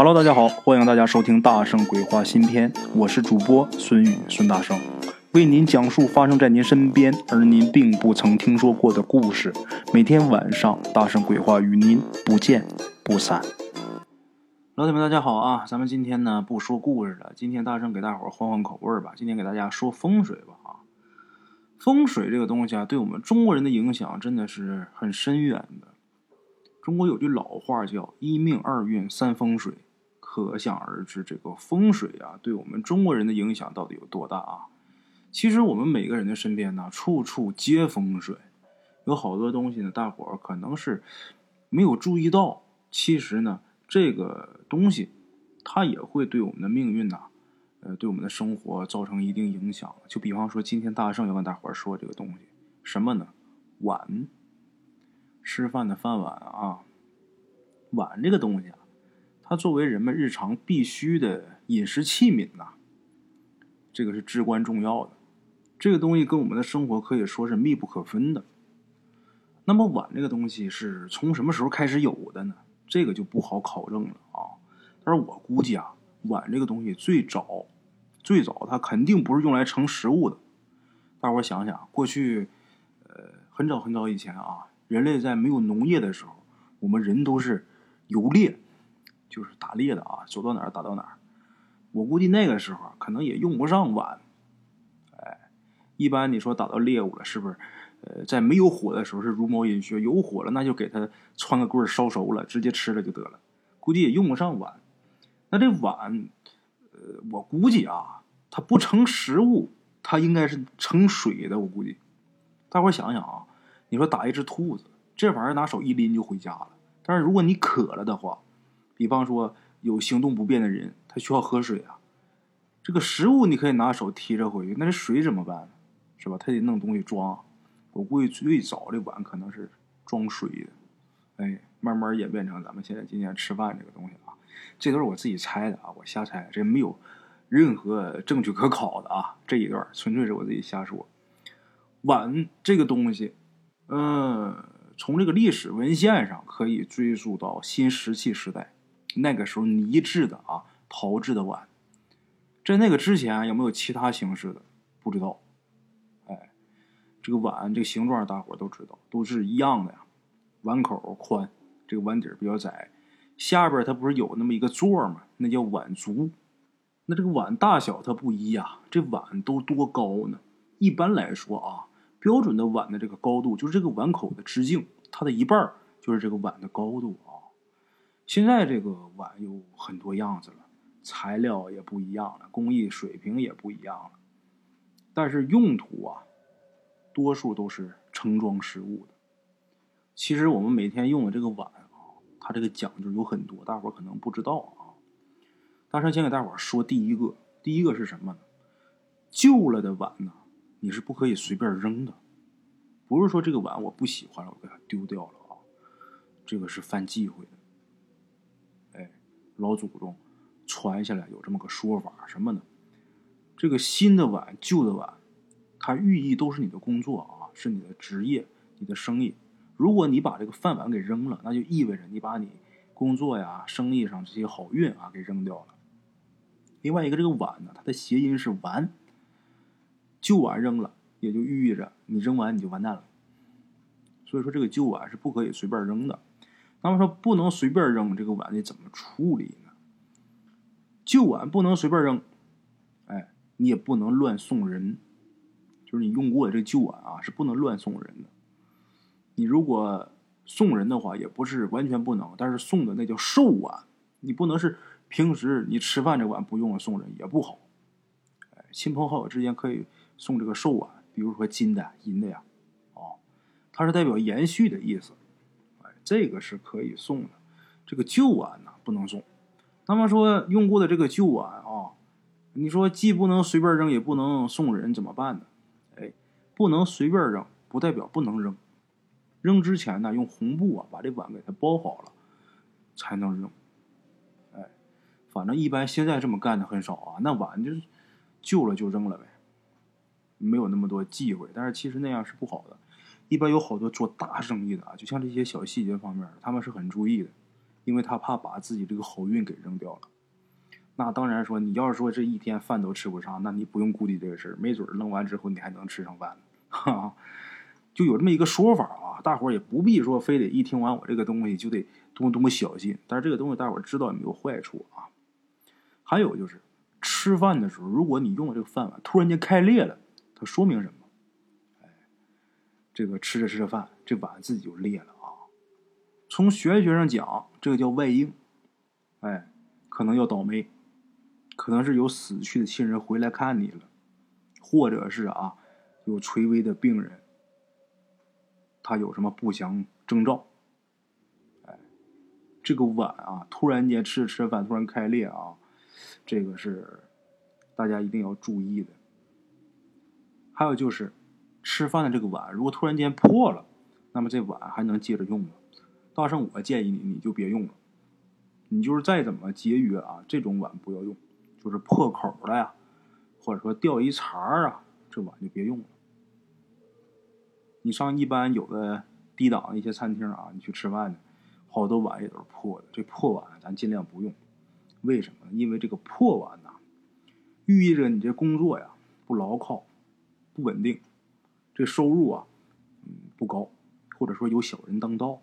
Hello，大家好，欢迎大家收听《大圣鬼话》新篇，我是主播孙宇，孙大圣为您讲述发生在您身边而您并不曾听说过的故事。每天晚上，《大圣鬼话》与您不见不散。老铁们，大家好啊！咱们今天呢不说故事了，今天大圣给大伙儿换换口味儿吧。今天给大家说风水吧啊！风水这个东西啊，对我们中国人的影响真的是很深远的。中国有句老话叫“一命二运三风水”。可想而知，这个风水啊，对我们中国人的影响到底有多大啊？其实我们每个人的身边呢，处处皆风水，有好多东西呢，大伙儿可能是没有注意到。其实呢，这个东西它也会对我们的命运呐，呃，对我们的生活造成一定影响。就比方说，今天大圣要跟大伙儿说这个东西，什么呢？碗，吃饭的饭碗啊，碗这个东西。它作为人们日常必须的饮食器皿呐，这个是至关重要的。这个东西跟我们的生活可以说是密不可分的。那么碗这个东西是从什么时候开始有的呢？这个就不好考证了啊。但是我估计啊，碗这个东西最早最早它肯定不是用来盛食物的。大伙想想，过去呃很早很早以前啊，人类在没有农业的时候，我们人都是游猎。就是打猎的啊，走到哪儿打到哪儿。我估计那个时候可能也用不上碗，哎，一般你说打到猎物了，是不是？呃，在没有火的时候是茹毛饮血，有火了那就给它穿个棍烧熟了，直接吃了就得了。估计也用不上碗。那这碗，呃，我估计啊，它不盛食物，它应该是盛水的。我估计，大伙想想啊，你说打一只兔子，这玩意儿拿手一拎就回家了。但是如果你渴了的话，比方说有行动不便的人，他需要喝水啊。这个食物你可以拿手提着回去，那这水怎么办呢？是吧？他得弄东西装。我估计最早的碗可能是装水的，哎，慢慢演变成咱们现在今天吃饭这个东西啊。这都是我自己猜的啊，我瞎猜，这没有任何证据可考的啊。这一段纯粹是我自己瞎说。碗这个东西，嗯，从这个历史文献上可以追溯到新石器时代。那个时候泥制的啊，陶制的碗，在那个之前有没有其他形式的？不知道。哎，这个碗这个形状大伙都知道，都是一样的呀。碗口宽，这个碗底比较窄，下边它不是有那么一个座吗？那叫碗足。那这个碗大小它不一呀，这碗都多高呢？一般来说啊，标准的碗的这个高度就是这个碗口的直径，它的一半就是这个碗的高度啊。现在这个碗有很多样子了，材料也不一样了，工艺水平也不一样了，但是用途啊，多数都是盛装食物的。其实我们每天用的这个碗啊，它这个讲究有很多，大伙儿可能不知道啊。大圣先给大伙儿说第一个，第一个是什么呢？旧了的碗呢，你是不可以随便扔的，不是说这个碗我不喜欢了，我给它丢掉了啊，这个是犯忌讳的。老祖宗传下来有这么个说法，什么呢？这个新的碗、旧的碗，它寓意都是你的工作啊，是你的职业、你的生意。如果你把这个饭碗给扔了，那就意味着你把你工作呀、生意上这些好运啊给扔掉了。另外一个，这个碗呢，它的谐音是完，旧碗扔了，也就寓意着你扔完你就完蛋了。所以说，这个旧碗是不可以随便扔的。那么说不能随便扔这个碗，得怎么处理呢？旧碗不能随便扔，哎，你也不能乱送人。就是你用过的这旧碗啊，是不能乱送人的。你如果送人的话，也不是完全不能，但是送的那叫寿碗，你不能是平时你吃饭这碗不用了送人也不好。哎，亲朋好友之间可以送这个寿碗，比如说金的、银的呀，哦，它是代表延续的意思。这个是可以送的，这个旧碗呢不能送。那么说用过的这个旧碗啊，你说既不能随便扔，也不能送人，怎么办呢？哎，不能随便扔，不代表不能扔。扔之前呢，用红布啊把这碗给它包好了，才能扔。哎，反正一般现在这么干的很少啊，那碗就是旧了就扔了呗，没有那么多忌讳。但是其实那样是不好的。一般有好多做大生意的啊，就像这些小细节方面，他们是很注意的。因为他怕把自己这个好运给扔掉了。那当然说，你要是说这一天饭都吃不上，那你不用顾虑这个事儿，没准扔完之后你还能吃上饭。哈哈，就有这么一个说法啊，大伙儿也不必说非得一听完我这个东西就得多么多么小心。但是这个东西大伙儿知道也没有坏处啊。还有就是吃饭的时候，如果你用的这个饭碗突然间开裂了，它说明什么？这个吃着吃着饭，这碗自己就裂了啊。从玄学上讲，这个叫外应，哎，可能要倒霉。可能是有死去的亲人回来看你了，或者是啊，有垂危的病人，他有什么不祥征兆？哎，这个碗啊，突然间吃着吃着饭突然开裂啊，这个是大家一定要注意的。还有就是吃饭的这个碗，如果突然间破了，那么这碗还能接着用吗？大圣，我建议你，你就别用了。你就是再怎么节约啊，这种碗不要用。就是破口的呀，或者说掉一茬儿啊，这碗就别用了。你上一般有的低档一些餐厅啊，你去吃饭呢，好多碗也都是破的。这破碗咱尽量不用，为什么？因为这个破碗呐，寓意着你这工作呀不牢靠、不稳定，这收入啊，嗯不高，或者说有小人当道。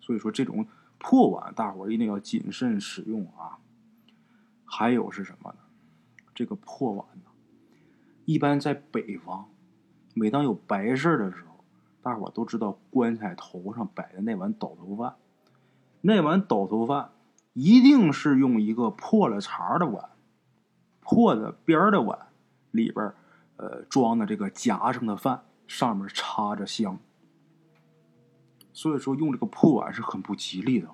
所以说这种破碗，大伙儿一定要谨慎使用啊。还有是什么呢？这个破碗呢，一般在北方，每当有白事的时候，大伙都知道棺材头上摆的那碗倒头饭，那碗倒头饭一定是用一个破了茬的碗，破的边的碗里边呃装的这个夹上的饭，上面插着香，所以说用这个破碗是很不吉利的。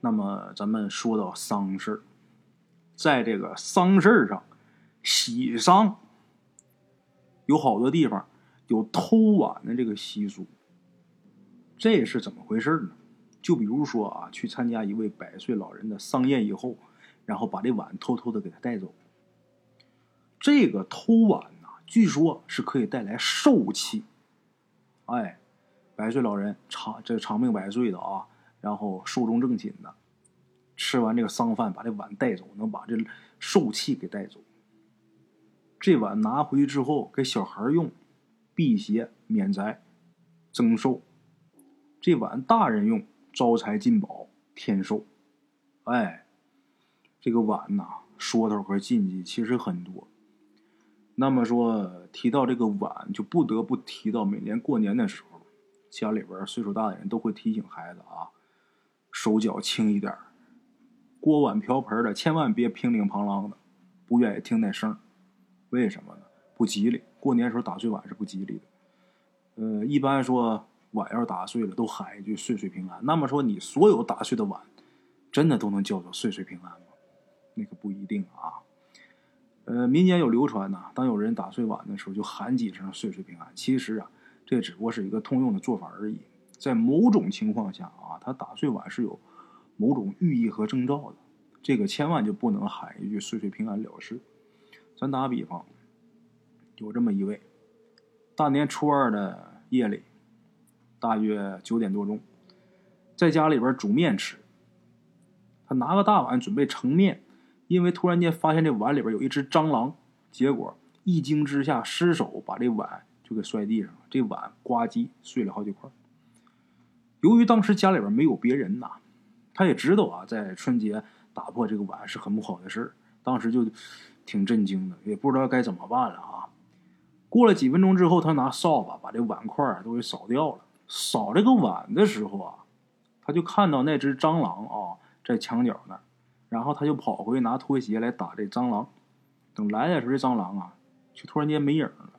那么咱们说到丧事儿在这个丧事儿上，喜丧有好多地方有偷碗的这个习俗，这是怎么回事呢？就比如说啊，去参加一位百岁老人的丧宴以后，然后把这碗偷偷的给他带走。这个偷碗，据说是可以带来寿气。哎，百岁老人长这长命百岁的啊。然后寿终正寝的，吃完这个丧饭，把这碗带走，能把这寿气给带走。这碗拿回去之后给小孩用，辟邪免灾，增寿。这碗大人用，招财进宝，添寿。哎，这个碗呐，说头和禁忌其实很多。那么说提到这个碗，就不得不提到每年过年的时候，家里边岁数大的人都会提醒孩子啊。手脚轻一点锅碗瓢盆的千万别乒铃乓啷的，不愿意听那声为什么呢？不吉利。过年时候打碎碗是不吉利的。呃，一般说碗要是打碎了，都喊一句“岁岁平安”。那么说，你所有打碎的碗，真的都能叫做“岁岁平安”吗？那个不一定啊。呃，民间有流传呐，当有人打碎碗的时候，就喊几声“岁岁平安”。其实啊，这只不过是一个通用的做法而已。在某种情况下啊，他打碎碗是有某种寓意和征兆的，这个千万就不能喊一句“岁岁平安”了事。咱打比方，有这么一位，大年初二的夜里，大约九点多钟，在家里边煮面吃。他拿个大碗准备盛面，因为突然间发现这碗里边有一只蟑螂，结果一惊之下失手把这碗就给摔地上了，这碗呱唧碎了好几块。由于当时家里边没有别人呐，他也知道啊，在春节打破这个碗是很不好的事当时就挺震惊的，也不知道该怎么办了啊。过了几分钟之后，他拿扫把把这碗块都给扫掉了。扫这个碗的时候啊，他就看到那只蟑螂啊在墙角那儿，然后他就跑回去拿拖鞋来打这蟑螂。等来的时候，这蟑螂啊，却突然间没影了。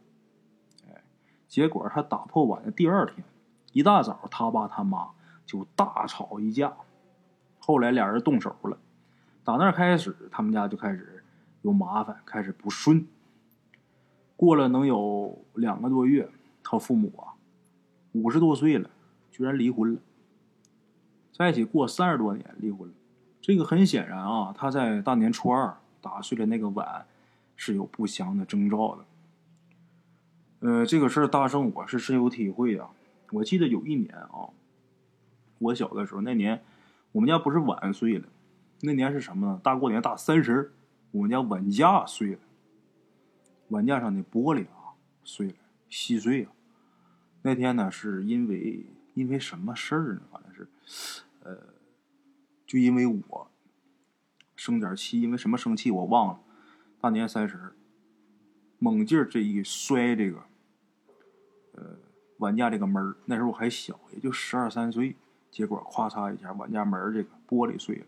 哎，结果他打破碗的第二天。一大早，他爸他妈就大吵一架，后来俩人动手了。打那开始，他们家就开始有麻烦，开始不顺。过了能有两个多月，他父母啊五十多岁了，居然离婚了。在一起过三十多年，离婚了。这个很显然啊，他在大年初二打碎了那个碗，是有不祥的征兆的。呃，这个事儿大圣我是深有体会啊。我记得有一年啊，我小的时候那年，我们家不是碗碎了，那年是什么呢？大过年大三十我们家碗架碎了，碗架上的玻璃啊碎了，稀碎啊。那天呢，是因为因为什么事儿呢？反正是，呃，就因为我生点气，因为什么生气我忘了。大年三十猛劲儿这一摔这个，呃，碗架这个门，那时候我还小，也就十二三岁，结果咔嚓一下，碗架门这个玻璃碎了。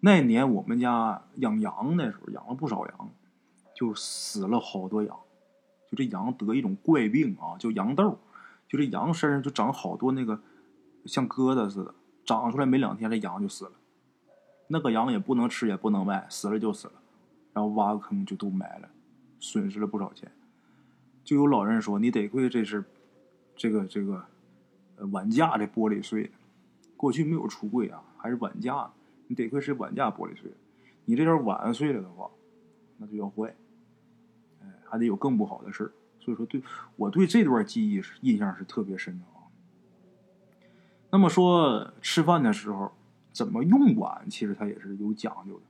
那年我们家养羊那时候养了不少羊，就死了好多羊。就这羊得一种怪病啊，叫羊痘。就这羊身上就长好多那个像疙瘩似的，长出来没两天，这羊就死了。那个羊也不能吃也不能卖，死了就死了。然后挖个坑就都埋了，损失了不少钱。就有老人说：“你得亏这是这个这个碗架的玻璃碎，过去没有橱柜啊，还是碗架。”你得亏是碗架玻璃碎，你这点碗碎了的话，那就要坏，哎，还得有更不好的事所以说，对我对这段记忆是印象是特别深的啊。那么说吃饭的时候怎么用碗，其实它也是有讲究的。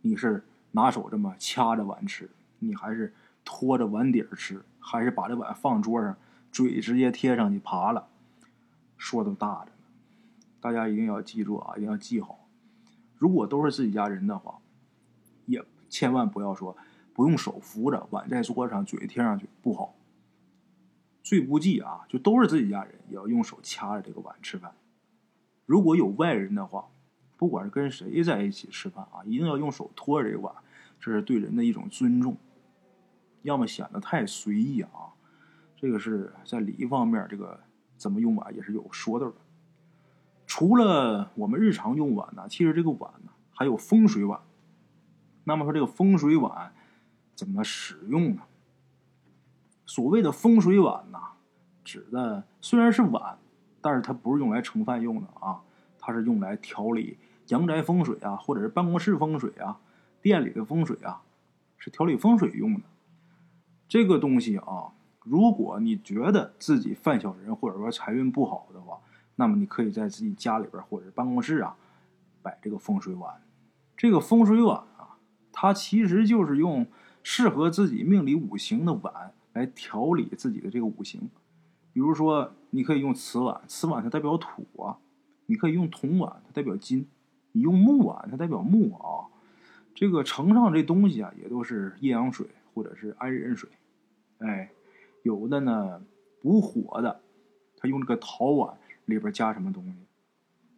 你是拿手这么掐着碗吃，你还是托着碗底儿吃，还是把这碗放桌上，嘴直接贴上去扒了，说都大着呢。大家一定要记住啊，一定要记好。如果都是自己家人的话，也千万不要说不用手扶着碗在桌上，嘴贴上去不好。最不济啊，就都是自己家人，也要用手掐着这个碗吃饭。如果有外人的话，不管是跟谁在一起吃饭啊，一定要用手托着这个碗，这是对人的一种尊重。要么显得太随意啊，这个是在礼仪方面，这个怎么用碗也是有说道的。除了我们日常用碗呢，其实这个碗呢还有风水碗。那么说这个风水碗怎么使用呢？所谓的风水碗呢，指的虽然是碗，但是它不是用来盛饭用的啊，它是用来调理阳宅风水啊，或者是办公室风水啊、店里的风水啊，是调理风水用的。这个东西啊，如果你觉得自己犯小人或者说财运不好的话，那么你可以在自己家里边或者办公室啊，摆这个风水碗。这个风水碗啊，它其实就是用适合自己命里五行的碗来调理自己的这个五行。比如说，你可以用瓷碗，瓷碗它代表土啊；你可以用铜碗，它代表金；你用木碗，它代表木啊。这个盛上这东西啊，也都是阴阳水或者是安人水。哎，有的呢补火的，他用这个陶碗。里边加什么东西？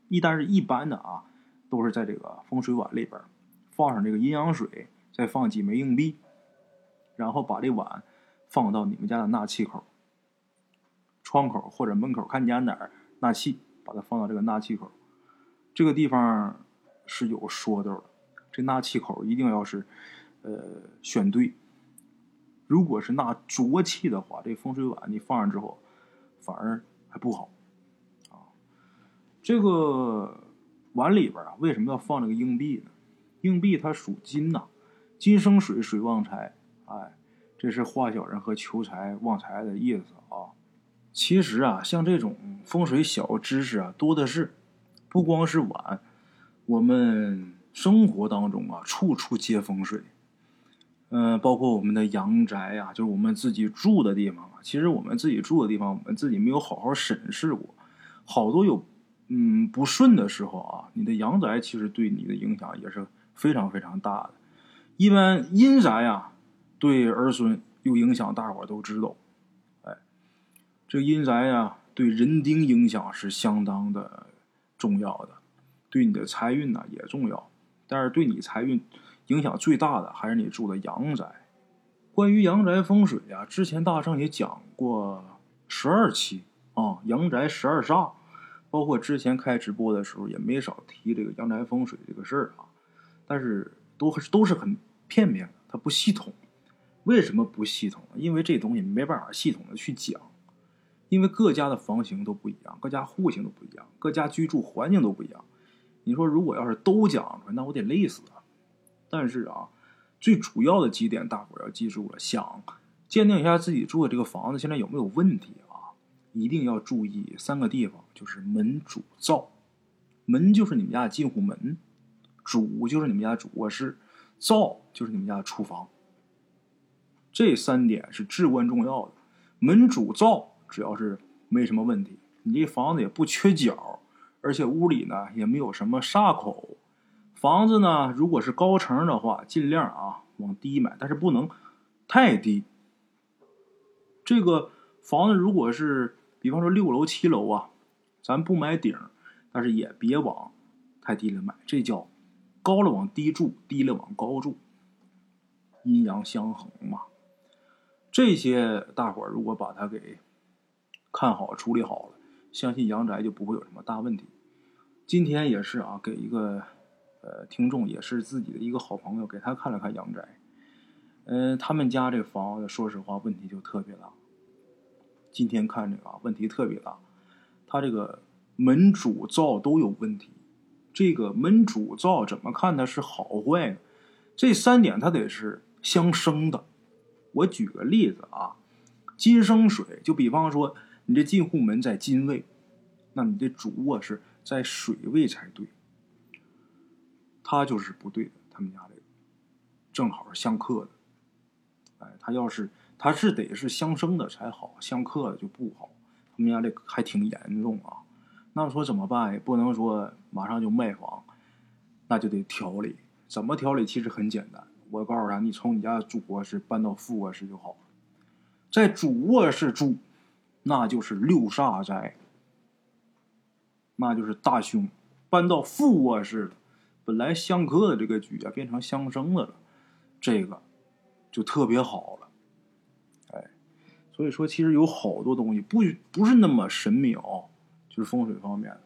一旦是一般的啊，都是在这个风水碗里边放上这个阴阳水，再放几枚硬币，然后把这碗放到你们家的纳气口、窗口或者门口，看你家哪儿纳气，把它放到这个纳气口。这个地方是有说道的，这纳气口一定要是呃选对。如果是纳浊气的话，这风水碗你放上之后反而还不好啊。这个碗里边啊，为什么要放这个硬币呢？硬币它属金呐，金生水，水旺财。哎，这是化小人和求财旺财的意思啊。其实啊，像这种风水小知识啊，多的是。不光是碗，我们生活当中啊，处处接风水。嗯，包括我们的阳宅呀，就是我们自己住的地方啊。其实我们自己住的地方，我们自己没有好好审视过，好多有。嗯，不顺的时候啊，你的阳宅其实对你的影响也是非常非常大的。一般阴宅呀，对儿孙有影响，大伙都知道。这阴宅呀，对人丁影响是相当的重要的，对你的财运呢也重要。但是对你财运影响最大的还是你住的阳宅。关于阳宅风水呀，之前大圣也讲过十二期啊，阳宅十二煞。包括之前开直播的时候，也没少提这个阳宅风水这个事儿啊，但是都都是很片面的，它不系统。为什么不系统？因为这东西没办法系统的去讲，因为各家的房型都不一样，各家户型都不一样，各家居住环境都不一样。你说如果要是都讲出来，那我得累死啊！但是啊，最主要的几点大伙要记住了，想鉴定一下自己住的这个房子现在有没有问题啊，一定要注意三个地方，就是门、主、灶。门就是你们家的进户门，主就是你们家的主卧室，灶就是你们家的厨房。这三点是至关重要的。门、主、灶，只要是没什么问题，你这房子也不缺角，而且屋里呢也没有什么煞口。房子呢，如果是高层的话，尽量啊往低买，但是不能太低。这个房子如果是，比方说六楼、七楼啊，咱不买顶，但是也别往太低了买，这叫高了往低住，低了往高住，阴阳相衡嘛。这些大伙如果把它给看好、处理好了，相信阳宅就不会有什么大问题。今天也是啊，给一个呃听众，也是自己的一个好朋友，给他看了看阳宅。嗯，他们家这房子，说实话问题就特别大。今天看这个啊，问题特别大，他这个门主灶都有问题。这个门主灶怎么看它是好坏呢？这三点它得是相生的。我举个例子啊，金生水，就比方说你这进户门在金位，那你这主卧室在水位才对。他就是不对的，他们家这个正好是相克的。哎，他要是。他是得是相生的才好，相克的就不好。他们家这还挺严重啊。那说怎么办？也不能说马上就卖房，那就得调理。怎么调理？其实很简单。我告诉他，你从你家主卧室搬到副卧室就好了。在主卧室住，那就是六煞灾，那就是大凶。搬到副卧室，本来相克的这个局啊，变成相生的了，这个就特别好了。哎所以说，其实有好多东西不不是那么神妙，就是风水方面，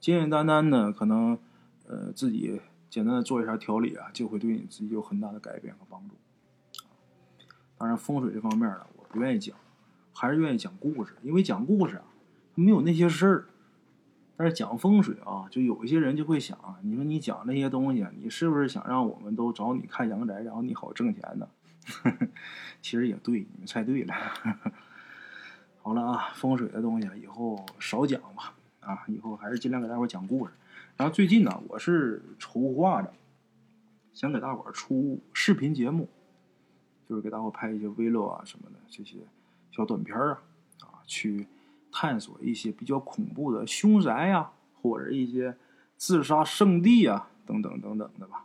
简简单单的可能，呃，自己简单的做一下调理啊，就会对你自己有很大的改变和帮助。当然，风水这方面呢，我不愿意讲，还是愿意讲故事，因为讲故事啊，没有那些事儿。但是讲风水啊，就有一些人就会想，你说你讲那些东西，你是不是想让我们都找你看阳宅，然后你好挣钱呢？其实也对，你们猜对了。好了啊，风水的东西以后少讲吧。啊，以后还是尽量给大伙讲故事。然后最近呢，我是筹划着想给大伙出视频节目，就是给大伙拍一些 vlog 啊什么的这些小短片啊，啊，去探索一些比较恐怖的凶宅呀，或者一些自杀圣地啊，等等等等的吧，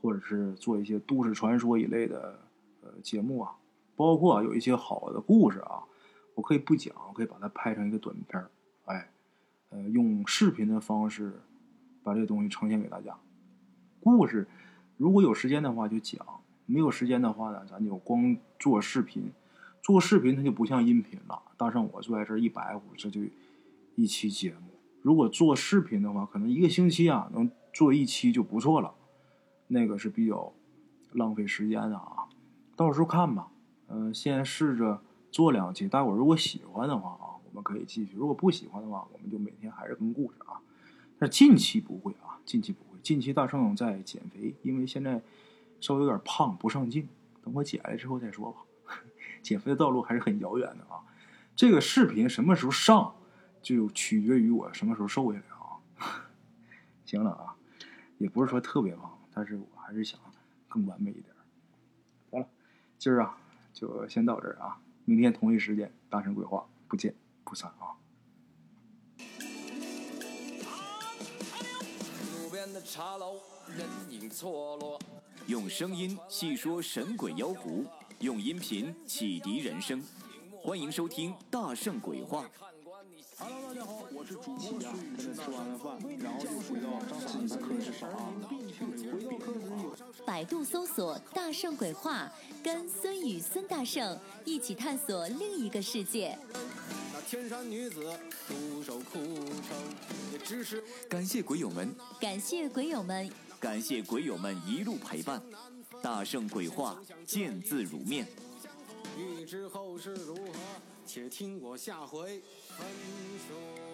或者是做一些都市传说一类的呃。节目啊，包括有一些好的故事啊，我可以不讲，我可以把它拍成一个短片儿，哎，呃，用视频的方式把这个东西呈现给大家。故事如果有时间的话就讲，没有时间的话呢，咱就光做视频。做视频它就不像音频了，大圣我坐在这一百五，这就一期节目。如果做视频的话，可能一个星期啊能做一期就不错了，那个是比较浪费时间的啊。到时候看吧，嗯，先试着做两期。大伙如果喜欢的话啊，我们可以继续；如果不喜欢的话，我们就每天还是更故事啊。但近期不会啊，近期不会。近期大圣在减肥，因为现在稍微有点胖，不上镜。等我减了之后再说吧。减肥的道路还是很遥远的啊。这个视频什么时候上，就取决于我什么时候瘦下来啊。行了啊，也不是说特别胖，但是我还是想更完美一点。今儿啊，就先到这儿啊！明天同一时间，大圣鬼话，不见不散啊！茶楼人影错落用声音细说神鬼妖狐，用音频启迪人生。欢迎收听《大圣鬼话》。Hello，大家好，我是主播孙宇。现在吃完了饭，然后就回到自己的课室上啊。百度搜索“大圣鬼话”，跟孙宇、孙大圣一起探索另一个世界。那天山女子独守空城，也只是感谢鬼友们，感谢鬼友们，感谢鬼友们一路陪伴。大圣鬼话，见字如面。欲知后事如何，且听我下回分说。